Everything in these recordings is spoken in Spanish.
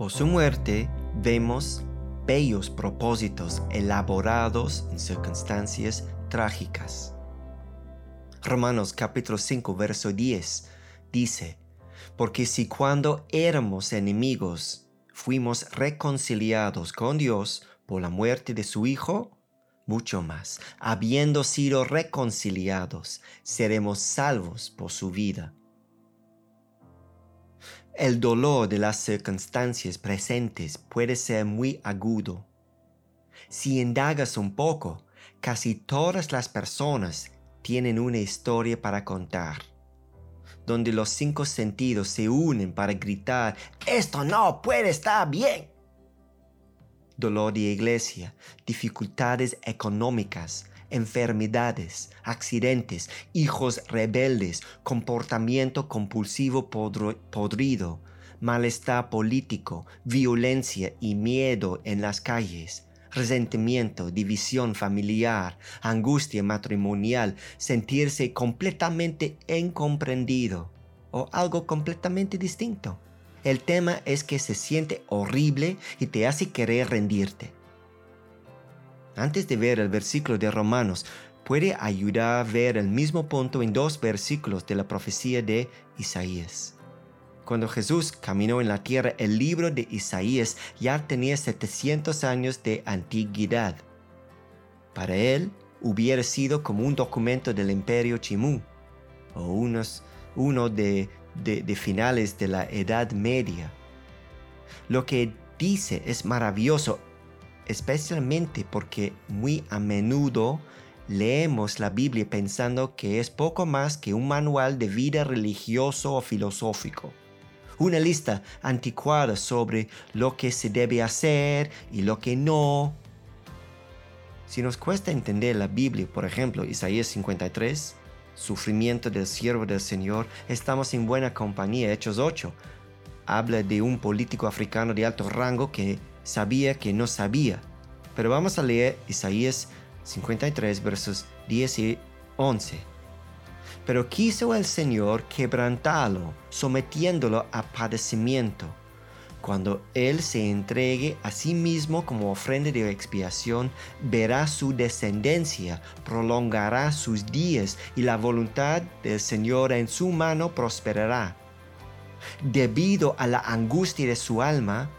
Por su muerte vemos bellos propósitos elaborados en circunstancias trágicas. Romanos capítulo 5, verso 10 dice, porque si cuando éramos enemigos fuimos reconciliados con Dios por la muerte de su Hijo, mucho más, habiendo sido reconciliados, seremos salvos por su vida. El dolor de las circunstancias presentes puede ser muy agudo. Si indagas un poco, casi todas las personas tienen una historia para contar, donde los cinco sentidos se unen para gritar, esto no puede estar bien. Dolor de iglesia, dificultades económicas, enfermedades, accidentes, hijos rebeldes, comportamiento compulsivo podrido, malestar político, violencia y miedo en las calles, resentimiento, división familiar, angustia matrimonial, sentirse completamente incomprendido o algo completamente distinto. El tema es que se siente horrible y te hace querer rendirte. Antes de ver el versículo de Romanos, puede ayudar a ver el mismo punto en dos versículos de la profecía de Isaías. Cuando Jesús caminó en la tierra, el libro de Isaías ya tenía 700 años de antigüedad. Para él, hubiera sido como un documento del imperio Chimú, o unos, uno de, de finales de la Edad Media. Lo que dice es maravilloso, especialmente porque muy a menudo leemos la Biblia pensando que es poco más que un manual de vida religioso o filosófico una lista anticuada sobre lo que se debe hacer y lo que no. Si nos cuesta entender la Biblia, por ejemplo, Isaías 53, sufrimiento del siervo del Señor, estamos en buena compañía. Hechos 8 habla de un político africano de alto rango que sabía que no sabía. Pero vamos a leer Isaías 53 versos 10 y 11. Pero quiso el Señor quebrantarlo, sometiéndolo a padecimiento. Cuando Él se entregue a sí mismo como ofrenda de expiación, verá su descendencia, prolongará sus días y la voluntad del Señor en su mano prosperará. Debido a la angustia de su alma,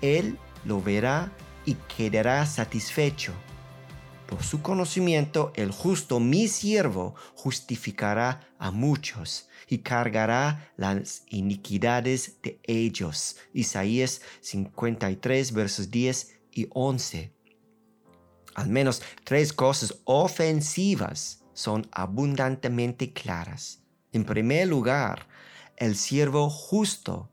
Él lo verá y quedará satisfecho por su conocimiento, el justo, mi siervo, justificará a muchos y cargará las iniquidades de ellos. Isaías 53, versos 10 y 11. Al menos tres cosas ofensivas son abundantemente claras. En primer lugar, el siervo justo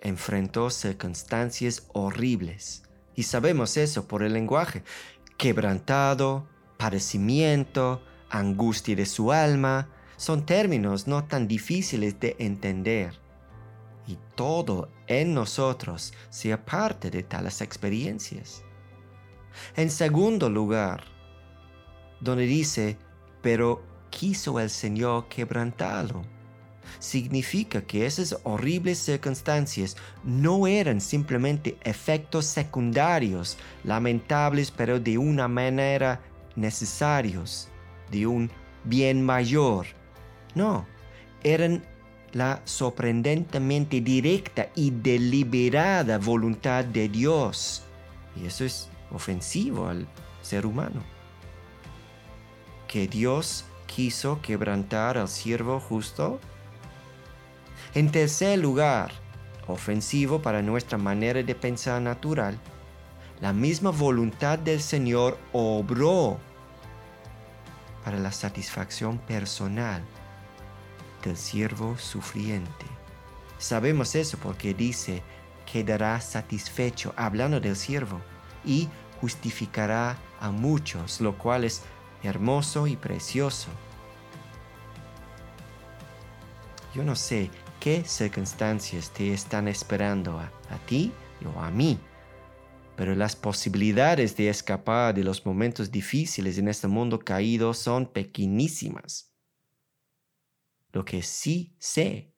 enfrentó circunstancias horribles. Y sabemos eso por el lenguaje quebrantado, padecimiento, angustia de su alma, son términos no tan difíciles de entender. Y todo en nosotros sea parte de tales experiencias. En segundo lugar, donde dice, pero quiso el Señor quebrantarlo significa que esas horribles circunstancias no eran simplemente efectos secundarios, lamentables, pero de una manera necesarios, de un bien mayor. No, eran la sorprendentemente directa y deliberada voluntad de Dios. Y eso es ofensivo al ser humano. Que Dios quiso quebrantar al siervo justo en tercer lugar, ofensivo para nuestra manera de pensar natural, la misma voluntad del Señor obró para la satisfacción personal del siervo sufriente. Sabemos eso porque dice, quedará satisfecho, hablando del siervo, y justificará a muchos, lo cual es hermoso y precioso. Yo no sé qué circunstancias te están esperando a, ti o a mí. Pero las posibilidades de escapar de los momentos difíciles en este mundo caído son pequeñísimas. Lo que sí sé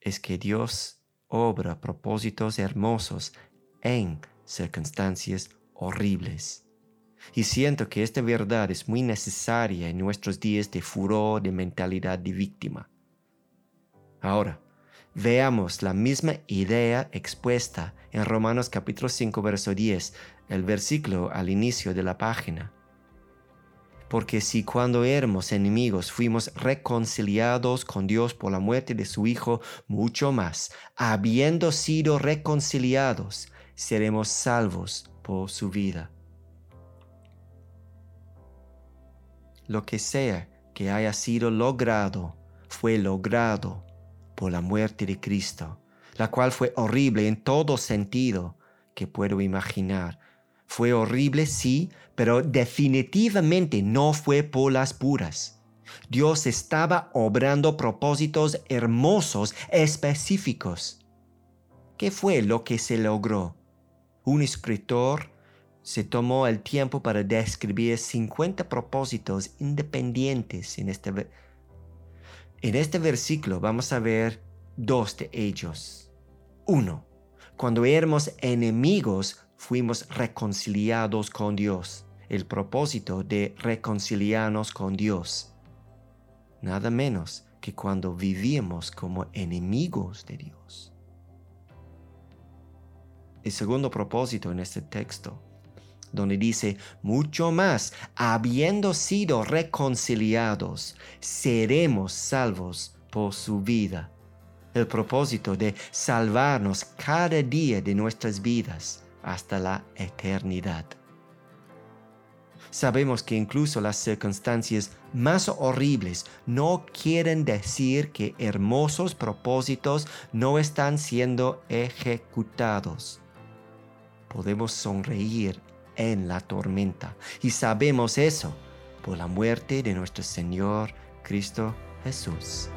es que Dios obra propósitos hermosos en circunstancias horribles. Y siento que esta verdad es muy necesaria en nuestros días de furor, de mentalidad de víctima. Ahora, veamos la misma idea expuesta en Romanos capítulo 5, verso 10, el versículo al inicio de la página. Porque si cuando éramos enemigos fuimos reconciliados con Dios por la muerte de su Hijo, mucho más, habiendo sido reconciliados, seremos salvos por su vida. Lo que sea que haya sido logrado, fue logrado por la muerte de Cristo, la cual fue horrible en todo sentido que puedo imaginar, fue horrible, sí, pero definitivamente no fue por las puras. Dios estaba obrando propósitos hermosos, específicos. ¿Qué fue lo que se logró? Un escritor se tomó el tiempo para describir 50 propósitos independientes en este, en este versículo. Vamos a ver dos de ellos. Uno, cuando éramos enemigos, fuimos reconciliados con Dios. El propósito de reconciliarnos con Dios. Nada menos que cuando vivíamos como enemigos de Dios. El segundo propósito en este texto, donde dice, mucho más, habiendo sido reconciliados, seremos salvos por su vida. El propósito de salvarnos cada día de nuestras vidas hasta la eternidad. Sabemos que incluso las circunstancias más horribles no quieren decir que hermosos propósitos no están siendo ejecutados. Podemos sonreír en la tormenta y sabemos eso por la muerte de nuestro Señor Cristo Jesús.